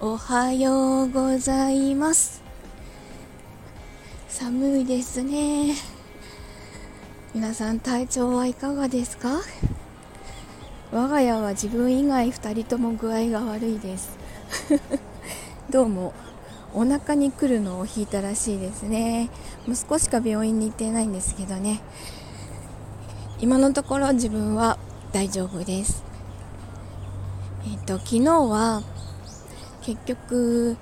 おはようございます。寒いですね。皆さん体調はいかがですか？我が家は自分以外2人とも具合が悪いです。どうもお腹に来るのを引いたらしいですね。息子しか病院に行ってないんですけどね。今のところ自分は大丈夫です。えっ、と昨日は結局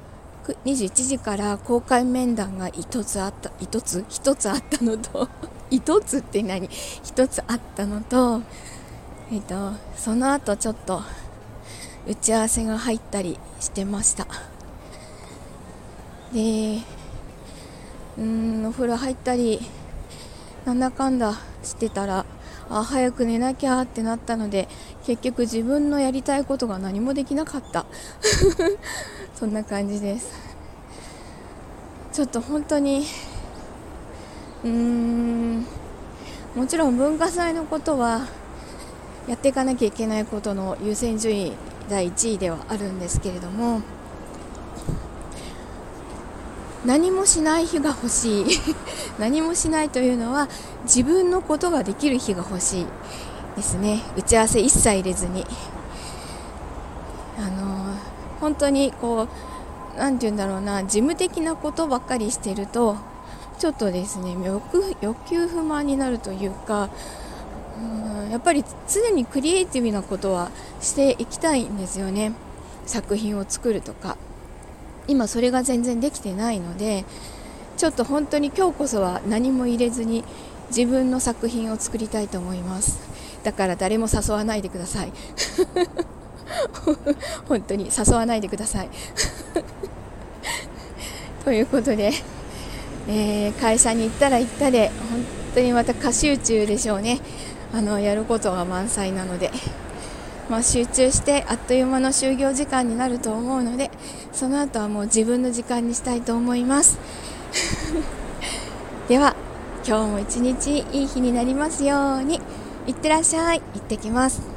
21時から公開面談が1つあった1つ？1つあったのと 1つって何？1つあったのとえっ、とその後ちょっと打ち合わせが入ったりしてました。でうんお風呂入ったりなんだかんだしてたらあ早く寝なきゃってなったので結局自分のやりたいことが何もできなかった。そんな感じです。ちょっと本当にうーんもちろん文化祭のことはやっていかなきゃいけないことの優先順位第1位ではあるんですけれども何もしない日が欲しい。何もしないというのは自分のことができる日が欲しい。ですね。打ち合わせ一切入れずに。あの本当にこう何て言うんだろうな。事務的なことばっかりしてるとちょっとですね欲欲求不満になるというかうんやっぱり常にクリエイティブなことはしていきたいんですよね。作品を作るとか。今それが全然できてないのでちょっと本当に今日こそは何も入れずに自分の作品を作りたいと思います。だから誰も誘わないでください。本当に誘わないでください。ということで、えー、会社に行ったら行ったで本当にまた過集中でしょうね。あのやることが満載なので。まあ、集中してあっという間の就業時間になると思うのでその後はもう自分の時間にしたいと思います。では今日も一日いい日になりますように。いってらっしゃい。行ってきます。